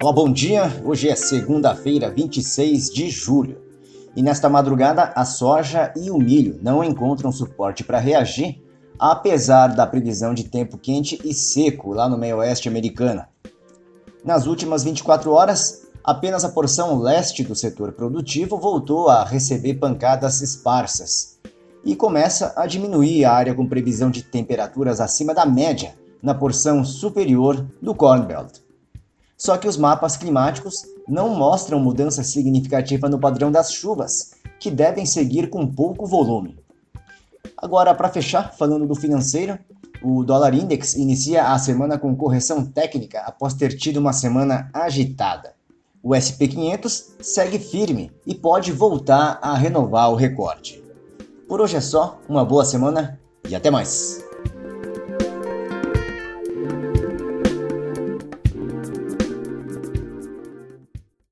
Olá, bom dia. Hoje é segunda-feira, 26 de julho. E nesta madrugada, a soja e o milho não encontram suporte para reagir, apesar da previsão de tempo quente e seco lá no meio-oeste americano. Nas últimas 24 horas, apenas a porção leste do setor produtivo voltou a receber pancadas esparsas e começa a diminuir a área com previsão de temperaturas acima da média na porção superior do Corn Belt. Só que os mapas climáticos não mostram mudança significativa no padrão das chuvas, que devem seguir com pouco volume. Agora, para fechar, falando do financeiro, o dólar index inicia a semana com correção técnica após ter tido uma semana agitada. O SP500 segue firme e pode voltar a renovar o recorde. Por hoje é só, uma boa semana e até mais!